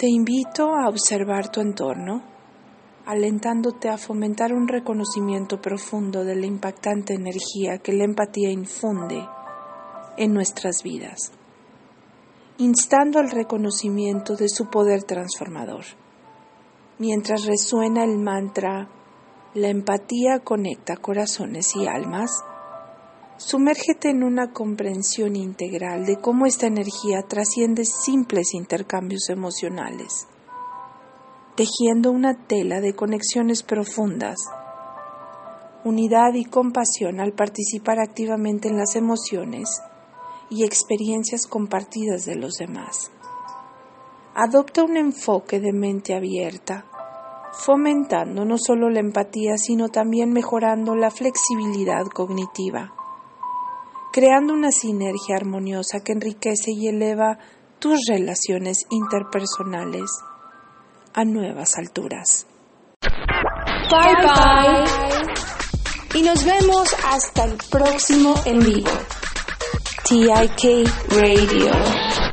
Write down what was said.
Te invito a observar tu entorno, alentándote a fomentar un reconocimiento profundo de la impactante energía que la empatía infunde en nuestras vidas, instando al reconocimiento de su poder transformador. Mientras resuena el mantra, la empatía conecta corazones y almas, Sumérgete en una comprensión integral de cómo esta energía trasciende simples intercambios emocionales, tejiendo una tela de conexiones profundas, unidad y compasión al participar activamente en las emociones y experiencias compartidas de los demás. Adopta un enfoque de mente abierta, fomentando no solo la empatía, sino también mejorando la flexibilidad cognitiva creando una sinergia armoniosa que enriquece y eleva tus relaciones interpersonales a nuevas alturas. Bye bye. Y nos vemos hasta el próximo en vivo. TIK Radio.